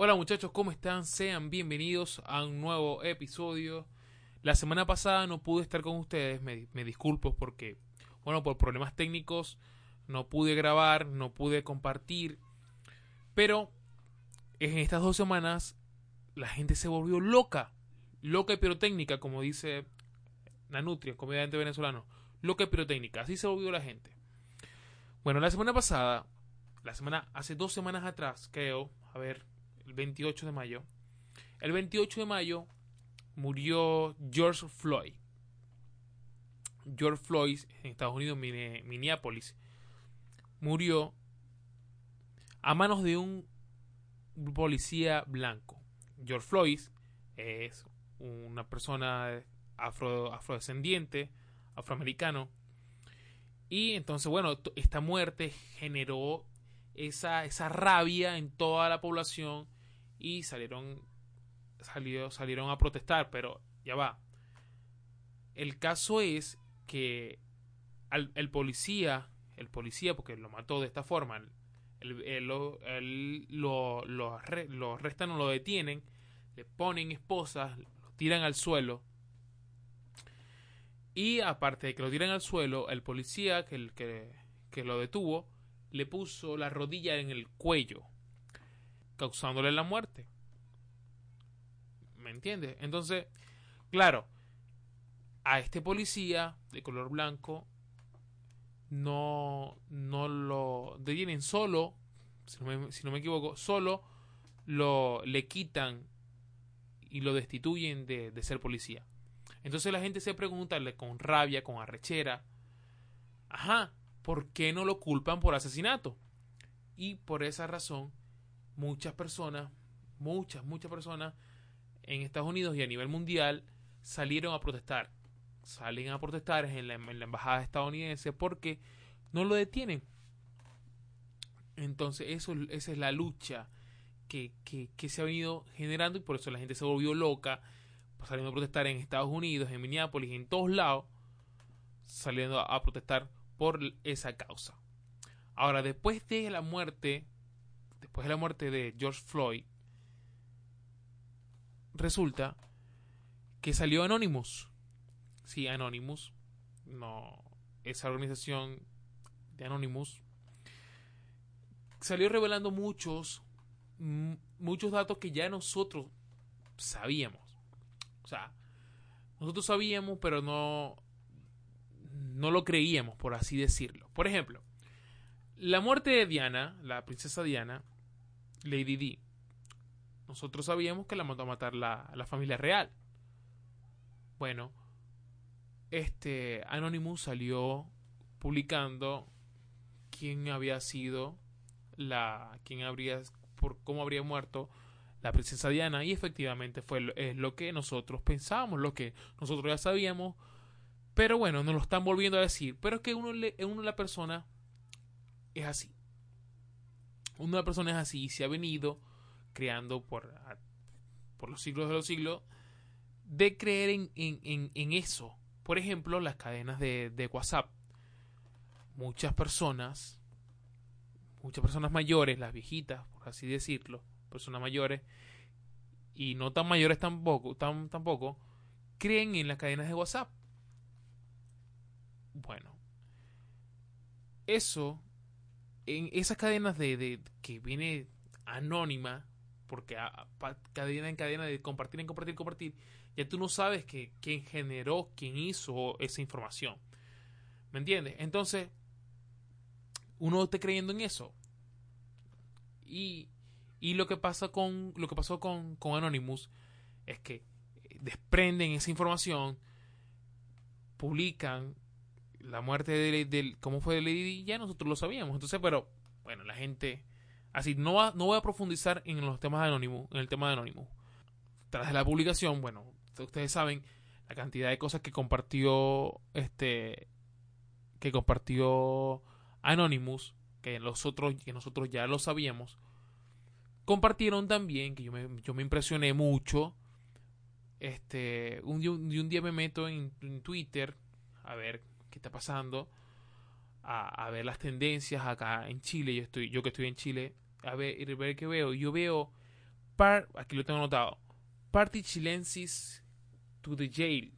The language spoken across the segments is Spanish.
Hola muchachos, ¿cómo están? Sean bienvenidos a un nuevo episodio. La semana pasada no pude estar con ustedes, me, disculpo porque, bueno, por problemas técnicos no pude grabar, no pude compartir. Pero en estas dos semanas la gente se volvió loca, loca y pirotécnica, como dice Nanutria, comediante venezolano. Loca y pirotécnica, así se volvió la gente. Bueno, la semana pasada, la semana, hace dos semanas atrás, creo, a ver, el 28 de mayo. El 28 de mayo murió George Floyd. George Floyd en Estados Unidos, Minneapolis, murió a manos de un policía blanco. George Floyd es una persona afro, afrodescendiente, afroamericano. Y entonces, bueno, esta muerte generó esa, esa rabia en toda la población y salieron, salió, salieron a protestar, pero ya va. El caso es que el policía, el policía, porque lo mató de esta forma, el, lo, lo, lo, lo arrestan o lo detienen, le ponen esposas, lo tiran al suelo. Y aparte de que lo tiran al suelo, el policía que, que, que lo detuvo le puso la rodilla en el cuello causándole la muerte. ¿Me entiendes? Entonces, claro, a este policía de color blanco no, no lo detienen solo, si no, me, equivoco, solo lo le quitan y lo destituyen de, de ser policía. Entonces la gente se pregunta con rabia, con arrechera, ajá, ¿por qué no lo culpan por asesinato? Y por esa razón muchas personas, muchas, muchas personas en Estados Unidos y a nivel mundial salieron a protestar. Salen a protestar en la, embajada estadounidense porque no lo detienen. Entonces, eso, esa es la lucha que, que, se ha venido generando y por eso la gente se volvió loca saliendo a protestar en Estados Unidos, en Minneapolis, en todos lados, saliendo a protestar por esa causa. Ahora, después de la muerte después de la muerte de George Floyd, resulta que salió Anonymous. Sí, Anonymous. No, esa organización de Anonymous salió revelando muchos, muchos datos que ya nosotros sabíamos. O sea, nosotros sabíamos, pero no, no lo creíamos, por así decirlo. Por ejemplo, la muerte de Diana, la princesa Diana, Lady D, nosotros sabíamos que la mandó a matar la, la familia real. Bueno, este Anonymous salió publicando quién había sido la quién habría por cómo habría muerto la princesa Diana y efectivamente fue es lo que nosotros pensábamos, lo que nosotros ya sabíamos, pero bueno, nos lo están volviendo a decir, pero es que uno, uno la persona es así. Una persona es así se ha venido creando por, por los siglos de los siglos de creer en, en, en, eso. Por ejemplo, las cadenas de, de WhatsApp. Muchas personas, muchas personas mayores, las viejitas, por así decirlo, personas mayores, y no tan mayores tampoco, tan, tampoco, creen en las cadenas de WhatsApp. Bueno, eso en esas cadenas de, que viene anónima, porque cadena en cadena de compartir en compartir compartir, ya tú no sabes que, quién generó, quién hizo esa información. ¿Me entiendes? Entonces, uno está creyendo en eso. Y, lo que pasa con lo que pasó con, con Anonymous es que desprenden esa información, publican la muerte de, de, cómo fue de Lady ya nosotros lo sabíamos. Entonces, pero bueno, la gente así no va, no voy a profundizar en los temas de Anonymous, en el tema de Anonymous. Tras la publicación, bueno, ustedes saben la cantidad de cosas que compartió este que compartió Anonymous, que nosotros que nosotros ya lo sabíamos. Compartieron también que yo me, yo me impresioné mucho. Este, un, un día me meto en Twitter a ver qué está pasando, a, ver las tendencias acá en Chile. Yo estoy, yo que estoy en Chile, a ver, ver qué veo. Yo veo aquí lo tengo anotado. Party chilensis to the jail.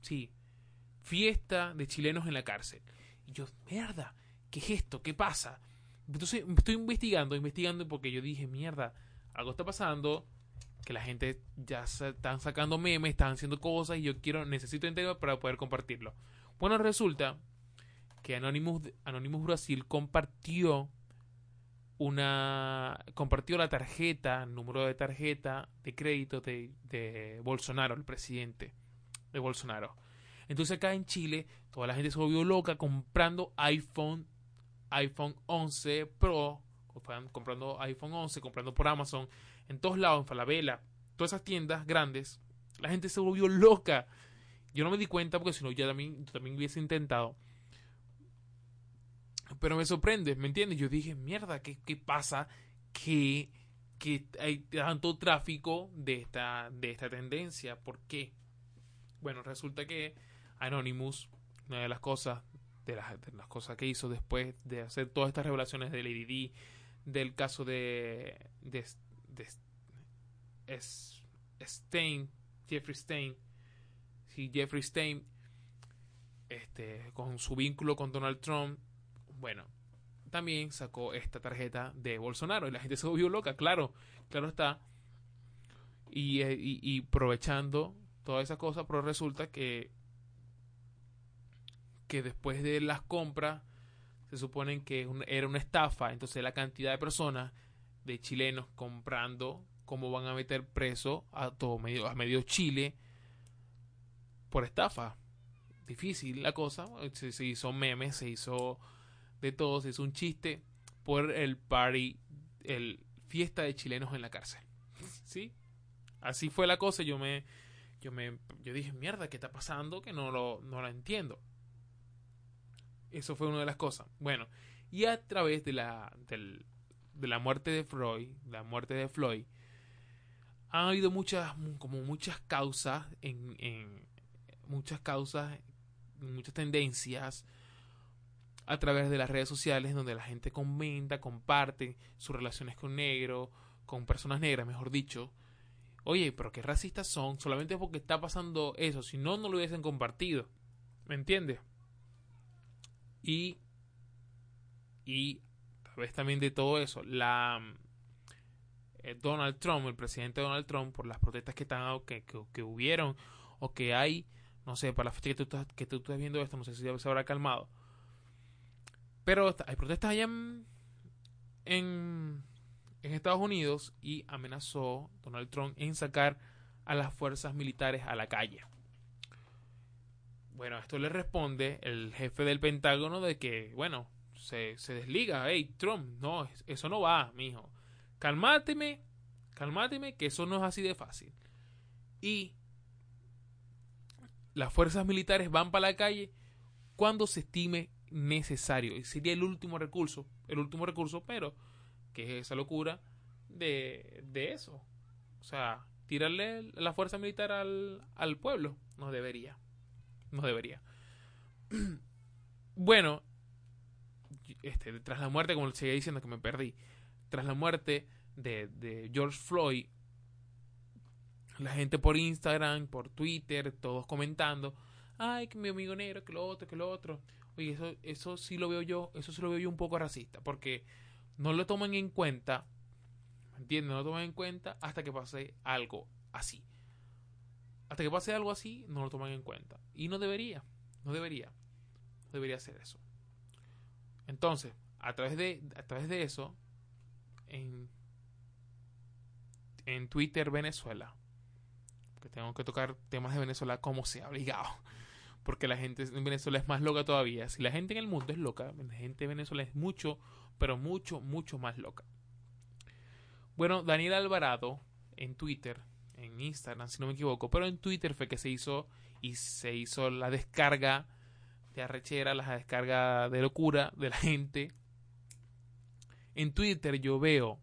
Sí. Fiesta de chilenos en la cárcel. Y yo, mierda, ¿qué es esto? ¿Qué pasa? Entonces estoy investigando, investigando porque yo dije, mierda, algo está pasando, que la gente ya se están sacando memes, están haciendo cosas y yo quiero, necesito entender para poder compartirlo. Bueno, resulta que Anonymous, Brasil compartió una compartió la tarjeta, el número de tarjeta de crédito de, de Bolsonaro, el presidente de Bolsonaro. Entonces acá en Chile toda la gente se volvió loca comprando iPhone, iPhone 11 Pro, comprando iPhone 11, comprando por Amazon, en todos lados, en Falabella, todas esas tiendas grandes. La gente se volvió loca. Yo no me di cuenta porque si no ya también, también hubiese intentado. Pero me sorprende, ¿me entiendes? Yo dije, mierda, ¿qué, qué pasa? Que, hay tanto tráfico de esta, de esta tendencia. ¿Por qué? Bueno, resulta que Anonymous, una de las cosas, de las, de las cosas que hizo después de hacer todas estas revelaciones del ADD, del caso de, de, de, Stein, Jeffrey Stein, sí, Jeffrey Stein, este, con su vínculo con Donald Trump, bueno, también sacó esta tarjeta de Bolsonaro y la gente se volvió loca, claro, claro está. Y, eh, y, aprovechando toda esa cosa, pero resulta que que después de las compras se supone que era una estafa, entonces la cantidad de personas de chilenos comprando cómo van a meter preso a todo medio a medio Chile por estafa. Difícil la cosa, se, hizo memes, se hizo de todo, se hizo un chiste por el party, el fiesta de chilenos en la cárcel. ¿Sí? Así fue la cosa, yo me yo me yo dije, "Mierda, ¿qué está pasando? Que no lo no lo entiendo." Eso fue una de las cosas. Bueno, y a través de la, de la muerte de Freud, la muerte de Floyd, han habido muchas, como muchas causas en, en muchas causas, muchas tendencias a través de las redes sociales donde la gente comenta, comparte sus relaciones con negros, con personas negras, mejor dicho. Oye, pero qué racistas son, solamente porque está pasando eso, si no, no lo hubiesen compartido. ¿Me entiendes? Y, y a través también de todo eso, la eh, Donald Trump, el presidente Donald Trump, por las protestas que, están, que, que, hubieron o que hay, no sé, para la fecha que tú, estás, que viendo esto, no sé si se habrá calmado. Pero hay protestas allá en, en, en Estados Unidos y amenazó Donald Trump en sacar a las fuerzas militares a la calle. Bueno, esto le responde el jefe del Pentágono de que, bueno, se, se desliga. Hey, Trump, no, eso no va, mijo. Calmáteme, calmáteme, que eso no es así de fácil. Y las fuerzas militares van para la calle cuando se estime necesario. Y sería el último recurso, el último recurso, pero que es esa locura de, de eso. O sea, tirarle la fuerza militar al, al pueblo no debería. No debería. bueno, este, tras la muerte, como seguía diciendo que me perdí, tras la muerte de, de George Floyd, la gente por Instagram, por Twitter, todos comentando, ay, que mi amigo negro, que lo otro, que lo otro. Oye, eso, eso sí lo veo yo, eso sí lo veo yo un poco racista, porque no lo toman en cuenta, ¿me entiendes? No lo toman en cuenta hasta que pase algo así. Hasta que pase algo así, no lo toman en cuenta. Y no debería, no debería, no debería hacer eso. Entonces, a través de, a través de eso, en, en Twitter Venezuela, que tengo que tocar temas de Venezuela como sea, obligado. Porque la gente en Venezuela es más loca todavía. Si la gente en el mundo es loca, la gente de Venezuela es mucho, pero mucho, mucho más loca. Bueno, Daniel Alvarado en Twitter en Instagram, si no me equivoco, pero en Twitter fue que se hizo y se hizo la descarga de arrechera, la descarga de locura de la gente. En Twitter yo veo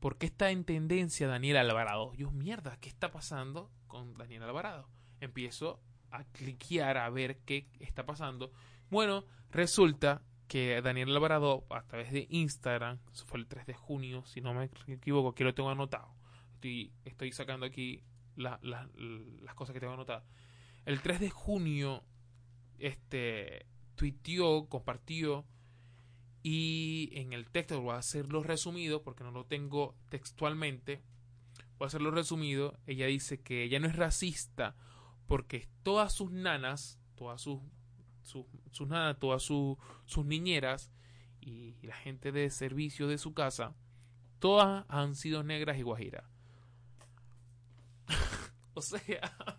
por qué está en tendencia Daniel Alvarado. Yo, mierda, ¿qué está pasando con Daniel Alvarado? Empiezo a cliquear a ver qué está pasando. Bueno, resulta que Daniel Alvarado, a través de Instagram, eso fue el 3 de junio, si no me equivoco, que lo tengo anotado. Estoy, estoy sacando aquí las cosas que tengo anotadas. El 3 de junio, este, tuiteó, compartió, y en el texto voy a hacerlo resumido, porque no lo tengo textualmente. Voy a hacerlo resumido. Ella dice que ella no es racista porque todas sus nanas, todas sus sus, nada, todas sus niñeras y la gente de servicio de su casa, todas han sido negras y guajiras. o sea,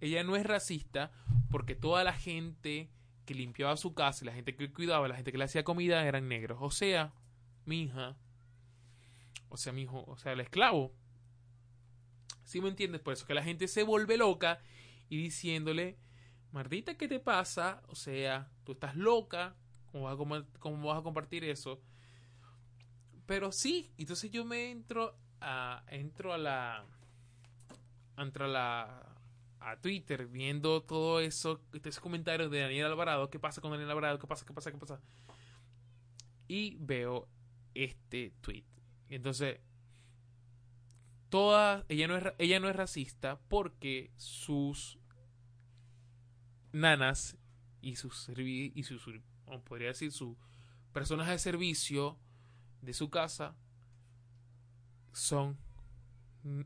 ella no es racista porque toda la gente que limpiaba su casa, la gente que cuidaba, la gente que le hacía comida eran negros. O sea, mi hija, o sea, mi hijo, o sea, el esclavo. ¿Sí me entiendes? Por eso que la gente se vuelve loca y diciéndole Mardita, ¿qué te pasa? O sea, tú estás loca, ¿cómo vas a, cómo vas a compartir eso? Pero sí, entonces yo me entro a, entro a la, entro a la, a Twitter viendo todo eso, estos comentarios de Daniel Alvarado, ¿qué pasa con Daniel Alvarado? ¿Qué pasa? ¿Qué pasa? ¿Qué pasa? Y veo este tweet. Entonces, toda, ella no es, ella no es racista porque sus nanas y sus y sus podría decir sus personas de servicio de su casa son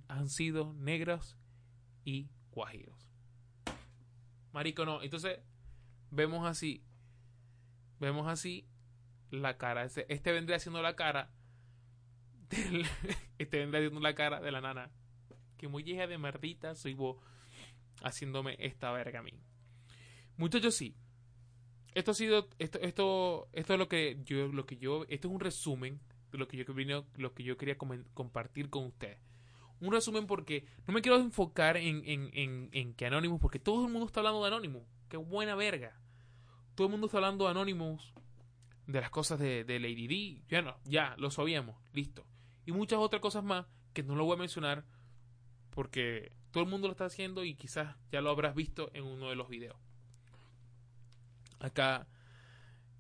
han sido negros y guajiros. Marico, no. Entonces, vemos así. Vemos así la cara. Este, este vendría siendo la cara. este vendría siendo la cara de la nana. Que muy hija de merdita soy vos haciéndome esta verga a mí. Muchachos, sí. Esto ha sido. Esto, esto, esto es lo que yo. Lo que yo. Esto es un resumen de lo que yo, lo que yo quería compartir con ustedes. Un resumen porque no me quiero enfocar en, en, en, en que Anonymous, porque todo el mundo está hablando de Anonymous. Qué buena verga. Todo el mundo está hablando de Anonymous, de las cosas de, de Lady D. Ya no, ya, lo sabíamos, listo. Y muchas otras cosas más que no lo voy a mencionar porque todo el mundo lo está haciendo y quizás ya lo habrás visto en uno de los videos acá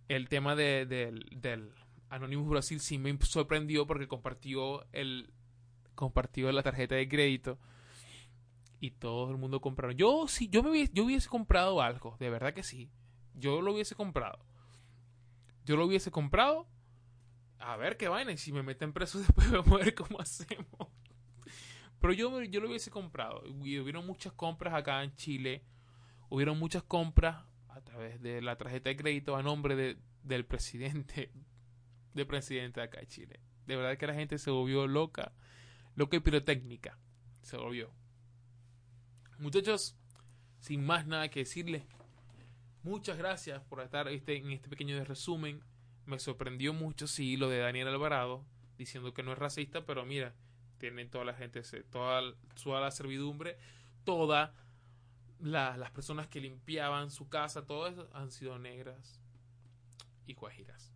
el tema de, del Anonymous Brasil sí me sorprendió porque compartió el compartió la tarjeta de crédito y todo el mundo compraron. Yo sí, yo me hubiese, yo hubiese comprado algo, de verdad que sí. Yo lo hubiese comprado. Yo lo hubiese comprado. A ver qué vaina. Y si me meten preso después vamos a ver cómo hacemos. Pero yo, yo lo hubiese comprado. Y hubieron muchas compras acá en Chile. Hubieron muchas compras a través de la tarjeta de crédito a nombre de, del presidente, del presidente de acá de Chile. De verdad que la gente se volvió loca, loca y pirotécnica. Se volvió. Muchachos, sin más nada que decirles, muchas gracias por estar este, en este pequeño resumen. Me sorprendió mucho, sí, lo de Daniel Alvarado, diciendo que no es racista, pero mira, tienen toda la gente, toda, toda la servidumbre, toda las personas que limpiaban su casa, todo eso, han sido negras y guajiras.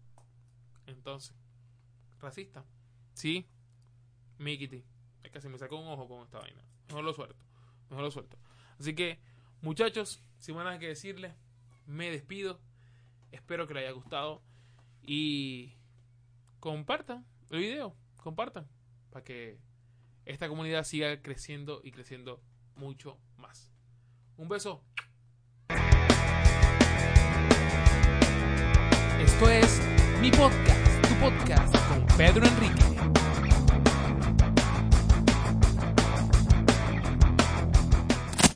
Entonces, racista. Sí, Mikiti. Es que me sacó un ojo con esta vaina. Mejor lo suelto. Mejor lo suelto. Así que, muchachos, sin más nada que decirles, me despido. Espero que les haya gustado. Y compartan el video. Compartan. Para que esta comunidad siga creciendo y creciendo mucho más. Un beso. Esto es mi podcast, tu podcast con Pedro Enrique.